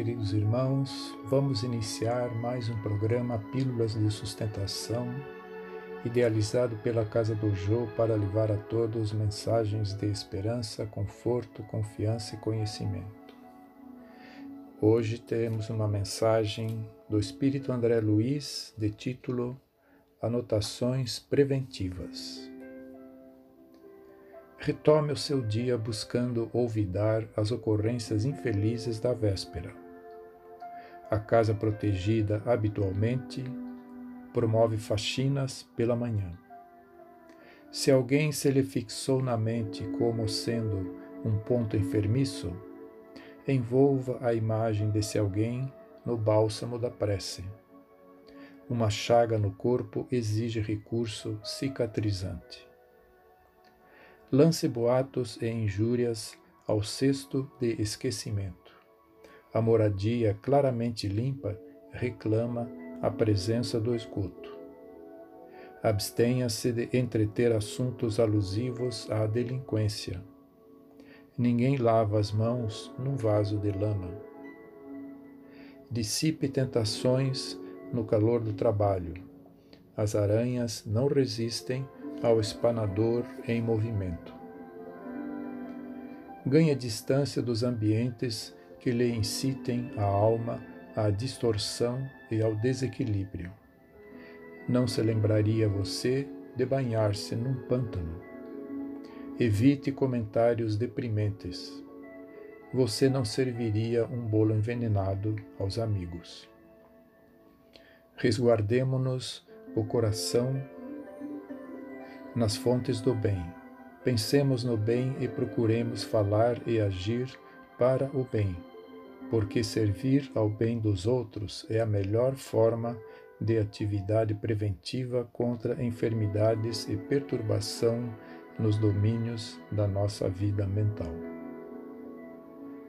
queridos irmãos, vamos iniciar mais um programa Pílulas de Sustentação, idealizado pela Casa do Jô para levar a todos mensagens de esperança, conforto, confiança e conhecimento. Hoje temos uma mensagem do Espírito André Luiz, de título Anotações Preventivas. Retome o seu dia buscando olvidar as ocorrências infelizes da véspera. A casa protegida habitualmente promove faxinas pela manhã. Se alguém se lhe fixou na mente como sendo um ponto enfermiço, envolva a imagem desse alguém no bálsamo da prece. Uma chaga no corpo exige recurso cicatrizante lance boatos e injúrias ao cesto de esquecimento. A moradia claramente limpa reclama a presença do esgoto. Abstenha-se de entreter assuntos alusivos à delinquência. Ninguém lava as mãos num vaso de lama. Dissipe tentações no calor do trabalho. As aranhas não resistem ao espanador em movimento. Ganhe distância dos ambientes que lhe incitem a alma à distorção e ao desequilíbrio. Não se lembraria você de banhar-se num pântano. Evite comentários deprimentes. Você não serviria um bolo envenenado aos amigos. Resguardemo-nos o coração nas fontes do bem. Pensemos no bem e procuremos falar e agir para o bem, porque servir ao bem dos outros é a melhor forma de atividade preventiva contra enfermidades e perturbação nos domínios da nossa vida mental.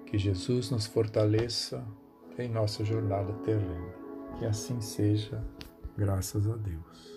Que Jesus nos fortaleça em nossa jornada terrena. Que assim seja, graças a Deus.